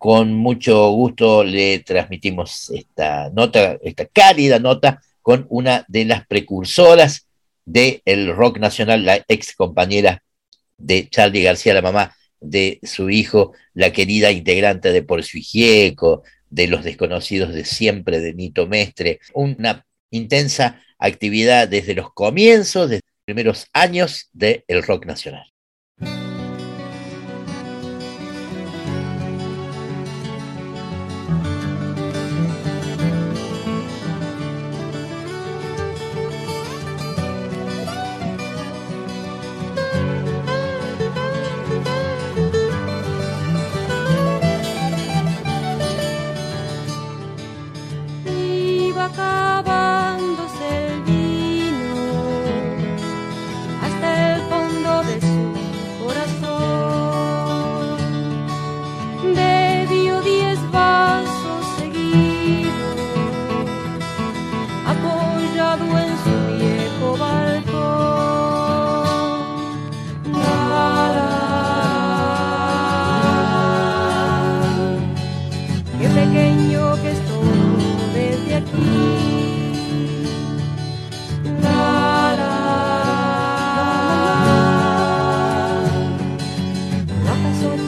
con mucho gusto le transmitimos esta nota, esta cálida nota con una de las precursoras del rock nacional, la ex compañera de Charlie García, la mamá de su hijo, la querida integrante de Por Gieco, de Los Desconocidos de Siempre, de Nito Mestre, una intensa actividad desde los comienzos, desde los primeros años del rock nacional.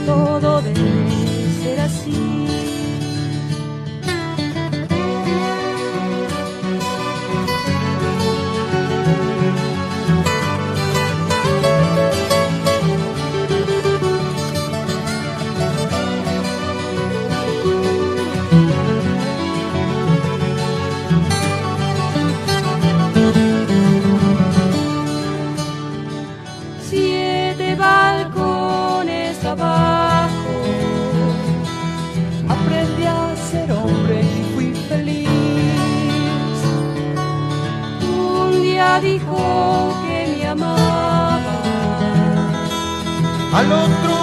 todo debe ser así. dijo que me amaba. Al otro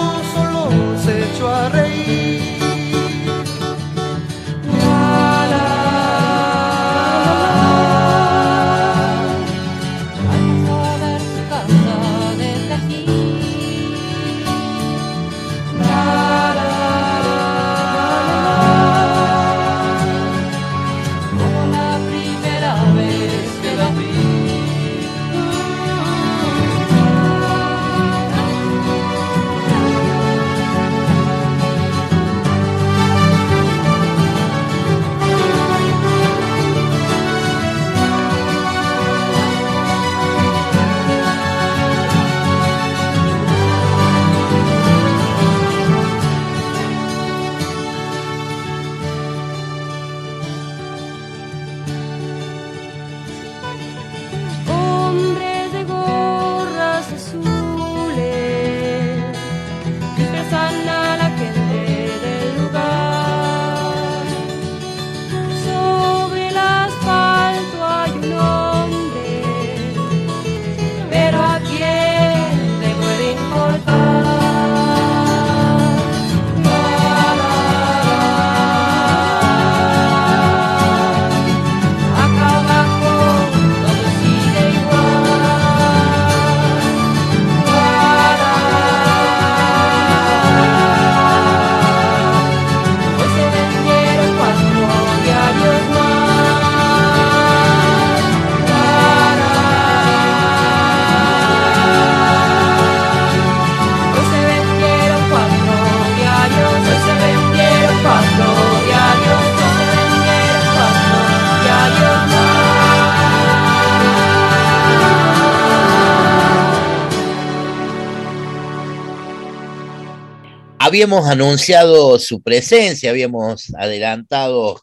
habíamos anunciado su presencia, habíamos adelantado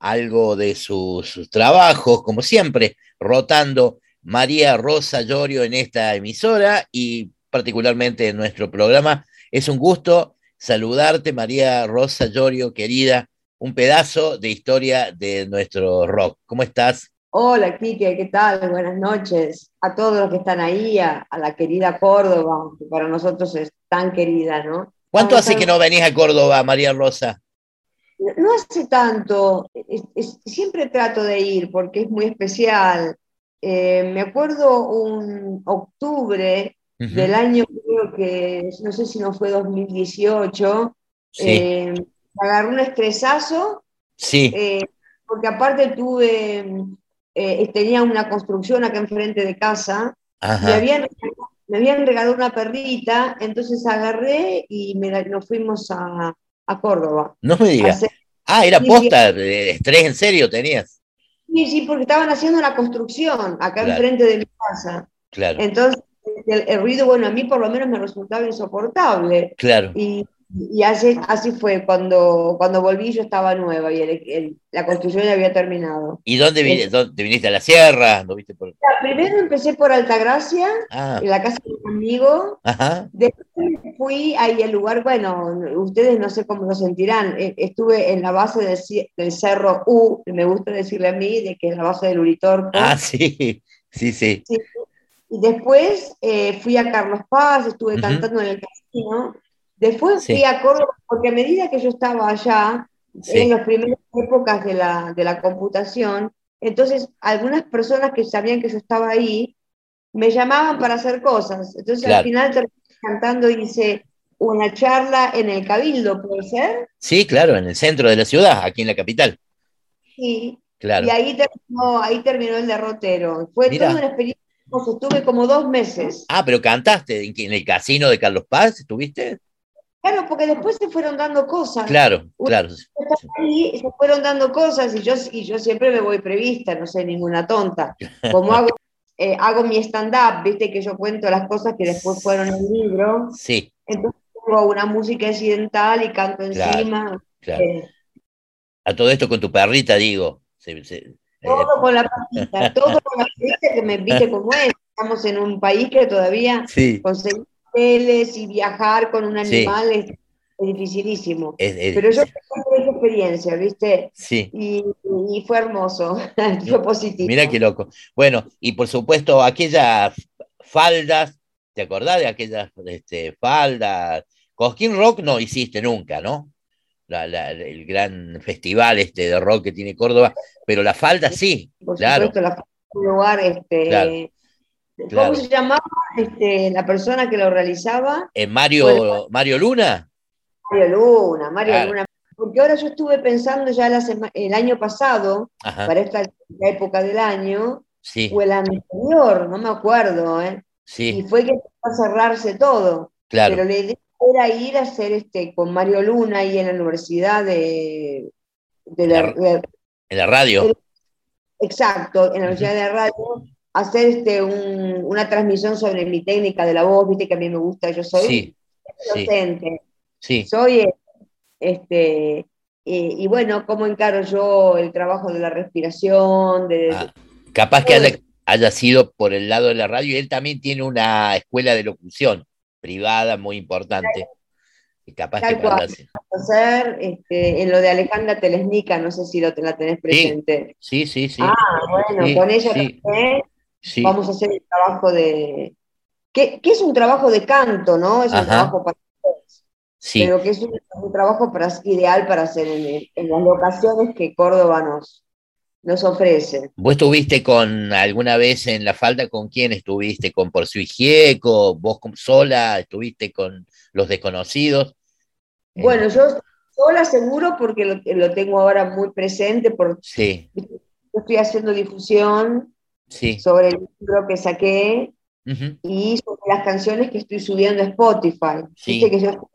algo de sus, trabajos, como siempre, rotando María Rosa Llorio en esta emisora y particularmente en nuestro programa. Es un gusto saludarte, María Rosa Llorio, querida, un pedazo de historia de nuestro rock. ¿Cómo estás? Hola, Kike, ¿qué tal? Buenas noches a todos los que están ahí, a, a la querida Córdoba, que para nosotros es tan querida, ¿no? ¿Cuánto hace que no venís a Córdoba, María Rosa? No hace tanto, siempre trato de ir porque es muy especial. Eh, me acuerdo un octubre del año, creo que, no sé si no fue 2018, eh, agarró un estresazo. Sí. Eh, porque aparte tuve, eh, tenía una construcción acá enfrente de casa, me habían, me habían, regalado una perrita, entonces agarré y me nos fuimos a, a Córdoba. No me digas. Ah, era posta, de estrés en serio tenías. Sí, sí, porque estaban haciendo una construcción acá enfrente de mi casa. Claro. Entonces, el, ruido, bueno, a mí por lo menos me resultaba insoportable. Claro. Y, y así, así fue, cuando, cuando volví yo estaba nueva y la construcción ya había terminado. ¿Y dónde, viniste? ¿A la sierra? viste por... primero empecé por Altagracia, ah. en la casa de un amigo. Después fui ahí al lugar, bueno, ustedes no sé cómo lo sentirán, e, estuve en la base del, cerro U, me gusta decirle a mí, de que es la base del Uritorco. Ah, sí, sí, sí. Y después eh, fui a Carlos Paz, estuve cantando en el casino. Después fui a Córdoba, porque a medida que yo estaba allá, en las primeras épocas de la, de la computación, entonces algunas personas que sabían que yo estaba ahí, me llamaban para hacer cosas. Entonces al final terminé cantando y hice una charla en el Cabildo, ¿puede ser? Sí, claro, en el centro de la ciudad, aquí en la capital. Sí, claro. Y ahí terminó, ahí terminó el derrotero. Fue toda una experiencia, estuve como dos meses. Ah, pero cantaste en el casino de Carlos Paz, ¿estuviste? Claro, porque después se fueron dando cosas. Claro, claro. Y se fueron dando cosas y yo, y yo siempre me voy prevista, no soy ninguna tonta. Como hago, eh, hago mi stand-up, viste que yo cuento las cosas que después fueron en el libro. Sí. Entonces pongo una música incidental y canto encima. Claro. Eh. A todo esto con tu perrita, digo. todo con la perrita, todo con la perrita que me viste como es. Estamos en un país que todavía sí y viajar con un animal es, dificilísimo. Pero yo tengo esa experiencia, ¿viste? Sí. Y, fue hermoso, fue positivo. Mira qué loco. Bueno, y por supuesto, aquellas faldas, ¿te acordás de aquellas este, faldas? Cosquín Rock no hiciste nunca, ¿no? el gran festival este de rock que tiene Córdoba, pero la falda sí, por Supuesto, la falda es un lugar este, ¿Cómo se llamaba este, la persona que lo realizaba? Eh, Mario, Mario Luna. Mario Luna, Mario Luna. Porque ahora yo estuve pensando ya el año pasado, para esta época del año, o el anterior, no me acuerdo, ¿eh? Sí. Y fue que empezó a cerrarse todo. Claro. Pero la idea era ir a hacer este, con Mario Luna ahí en la universidad de, la, en la radio. exacto, en la universidad de radio hacer este, una transmisión sobre mi técnica de la voz, viste que a mí me gusta, yo soy docente, sí. soy, este, y, bueno, cómo encaro yo el trabajo de la respiración, de... Ah, capaz que haya, sido por el lado de la radio, y él también tiene una escuela de locución privada muy importante. Y capaz que hacer este, en lo de Alejandra Telesnica, no sé si lo, la tenés presente. Sí, sí, sí. Ah, bueno, con ella también Vamos a hacer el trabajo de. ¿Qué es un trabajo de canto, ¿no? Es un trabajo para sí. pero que es un, trabajo para, ideal para hacer en, las locaciones que Córdoba nos, nos ofrece. ¿Vos estuviste con alguna vez en la falda con quién estuviste? ¿Con Por su Hijieco? ¿Vos sola? ¿Estuviste con los desconocidos? Bueno, yo sola seguro porque lo, lo, tengo ahora muy presente. Por, sí. Estoy haciendo difusión sobre el libro que saqué y sobre las canciones que estoy subiendo a Spotify. que yo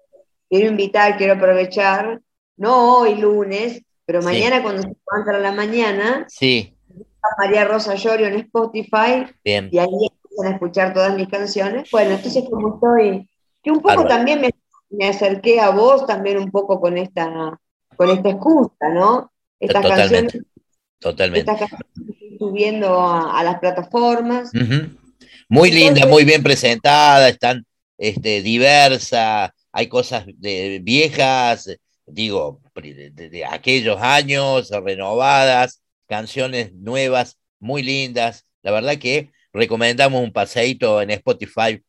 quiero invitar, quiero aprovechar, no hoy lunes, pero mañana cuando se levanta a la mañana, sí. a María Rosa Llorio en Spotify Bien. y ahí empiezan a escuchar todas mis canciones. Bueno, entonces como estoy, que un poco también me, me, acerqué a vos también un poco con esta, con esta excusa, ¿no? Estas Totalmente. canciones. Totalmente subiendo a, las plataformas. Muy linda, muy bien presentada, están este, diversa, hay cosas de, viejas, digo, de, aquellos años, renovadas, canciones nuevas, muy lindas. La verdad que recomendamos un paseíto en Spotify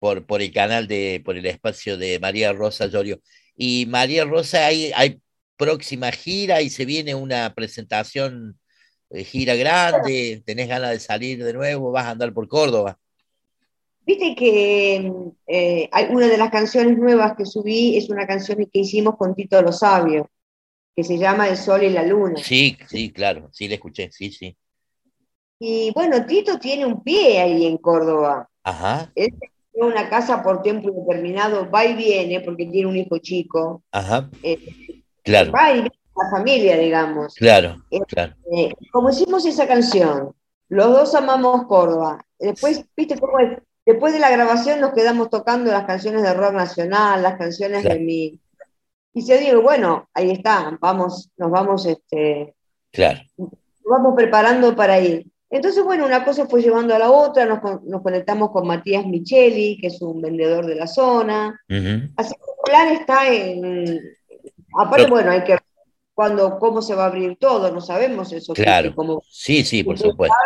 por, por el canal de, por el espacio de María Rosa Llorio. Y María Rosa, hay, hay próxima gira y se viene una presentación eh, gira grande, tenés ganas de salir de nuevo, vas a andar por Córdoba. Viste que eh, una de las canciones nuevas que subí es una canción que hicimos con Tito Los Sabios. que se llama El Sol y la Luna. Sí, sí, claro, sí le escuché, sí, sí. Y bueno, Tito tiene un pie ahí en Córdoba. Ajá. Él tiene una casa por tiempo indeterminado, va y viene porque tiene un hijo chico. Ajá. Eh, claro. Va y la familia, digamos. Claro, eh, claro. Eh, como hicimos esa canción, los dos amamos Córdoba. Después, viste cómo es, después de la grabación nos quedamos tocando las canciones de rock nacional, las canciones de mi. Y se digo, bueno, ahí está, vamos, nos vamos, este. Claro. Nos vamos preparando para ir. Entonces, bueno, una cosa fue llevando a la otra, nos, conectamos con Matías Micheli, que es un vendedor de la zona. Así que el plan está en. Aparte, bueno, hay que cuando cómo se va a abrir todo, no sabemos eso. Claro, sí, sí, por supuesto.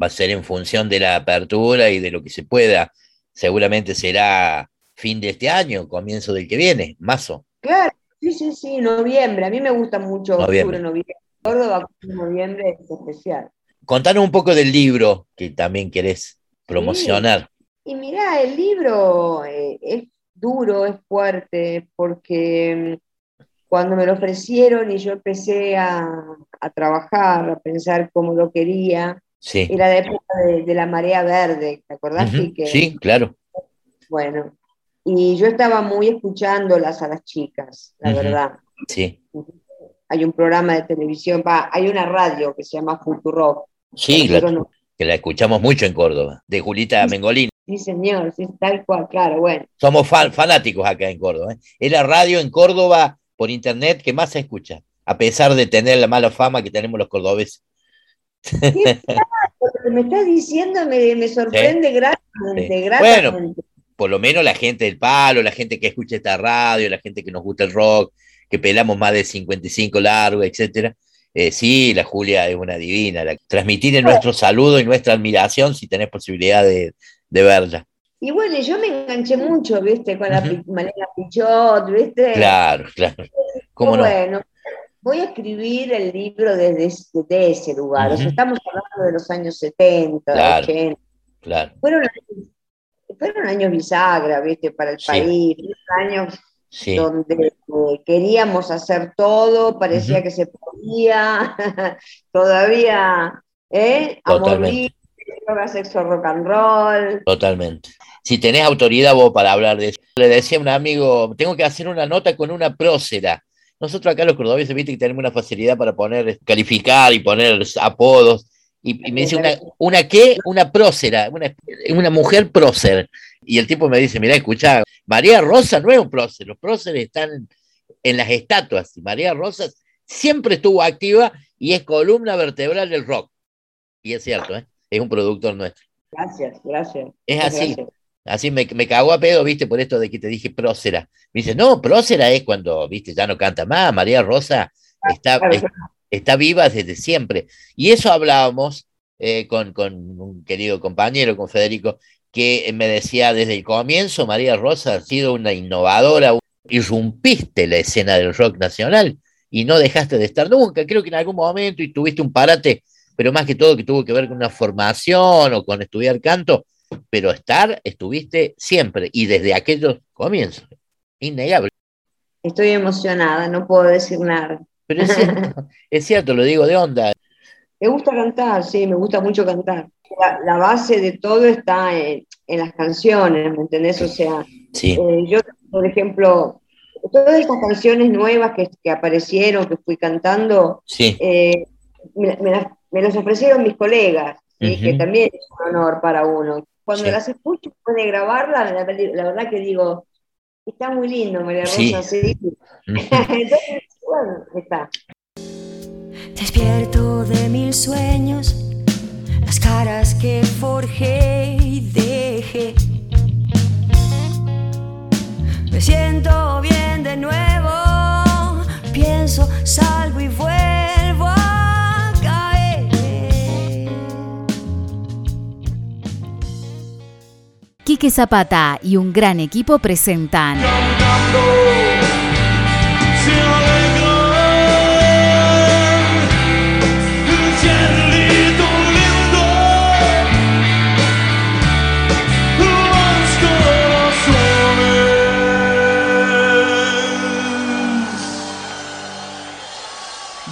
Va a ser en función de la apertura y de lo que se pueda. Seguramente será fin de este año, comienzo del que viene, mazo. Claro, sí, sí, sí, noviembre. A mí me gusta mucho noviembre. octubre, noviembre. Córdoba, noviembre es especial. Contanos un poco del libro que también querés promocionar. Y mirá, el libro eh, es duro, es fuerte, porque cuando me lo ofrecieron y yo empecé a, trabajar, a pensar cómo lo quería, era la época de, la marea verde, ¿te acordás? sí, claro. Bueno, y yo estaba muy escuchándolas a las chicas, la verdad. Sí. Hay un programa de televisión, va, hay una radio que se llama Futuro. Sí, claro, que la escuchamos mucho en Córdoba, de Julita Mengolini. Sí, señor, sí, tal cual, claro, bueno. Somos fanáticos acá en Córdoba. ¿eh? Es la radio en Córdoba por internet que más se escucha, a pesar de tener la mala fama que tenemos los cordobeses. Lo que me estás diciendo me, sorprende grandemente, Bueno, por lo menos la gente del palo, la gente que escucha esta radio, la gente que nos gusta el rock, que pelamos más de 55 largos, etcétera. Eh, sí, la Julia es una divina. transmitir nuestro saludo y nuestra admiración si tenés posibilidad de, de verla. Y bueno, yo me enganché mucho, ¿viste? Con la Malena Pichot, ¿viste? Claro, claro. ¿Cómo bueno, voy a escribir el libro desde, ese lugar. O sea, estamos hablando de los años 70, 80. Claro. Fueron, fueron años bisagra, ¿viste? Para el país. Fueron años donde eh, queríamos hacer todo, parecía que se podía, todavía, ¿eh? Amor droga, sexo, rock and roll. Totalmente. Si tenés autoridad vos para hablar de eso. Le decía a un amigo, tengo que hacer una nota con una prócera. Nosotros acá los cordobeses, viste que tenemos una facilidad para poner, calificar y poner apodos. Y, me dice, ¿una, ¿una qué? Una prócera, una, una mujer prócer. Y el tipo me dice, mira, escucha, María Rosa no es un prócer, los próceres están en las estatuas. Y María Rosa siempre estuvo activa y es columna vertebral del rock. Y es cierto, ¿eh? Es un productor nuestro. Gracias, gracias. Es así. Así me, me cagó a pedo, viste, por esto de que te dije prócera. Me dice, no, prócera es cuando, viste, ya no canta más. María Rosa ah, está, está viva desde siempre. Y eso hablábamos eh, con, con un querido compañero, con Federico, que me decía desde el comienzo, María Rosa ha sido una innovadora, irrumpiste la escena del rock nacional y no dejaste de estar nunca. Creo que en algún momento y tuviste un parate pero más que todo que tuvo que ver con una formación o con estudiar canto, pero estar estuviste siempre y desde aquellos comienzos, innegable. Estoy emocionada, no puedo decir nada. Pero es cierto, es cierto, lo digo de onda. Me gusta cantar, sí, me gusta mucho cantar. La, base de todo está en, las canciones, ¿me entendés? O sea, eh, yo, por ejemplo, todas estas canciones nuevas que, aparecieron, que fui cantando, eh, me, las me los ofrecieron mis colegas, que también es un honor para uno. Cuando las escucho, puede grabarlas, la, verdad que digo, está muy lindo, María Rosa, sí. Entonces, bueno, está. Despierto de mil sueños, las caras que forjé y dejé. Me siento bien de nuevo, pienso, salgo y vuelvo. Quique Zapata y un gran equipo presentan.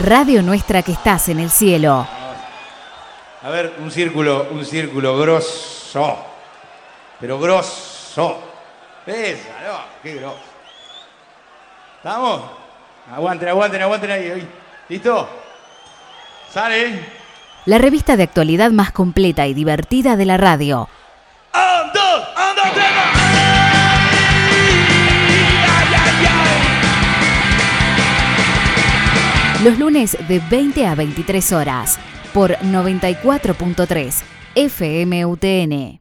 Radio Nuestra que estás en el cielo. A ver, un círculo, un círculo grosso. Pero grosso. Esa, no, qué grosso. ¿Estamos? Aguanten, aguanten, aguanten ahí. ¿Listo? ¿Sale? La revista de actualidad más completa y divertida de la radio. ¡Un, dos, un, dos, tres, Los lunes de 20 a 23 horas por 94.3 FMUTN.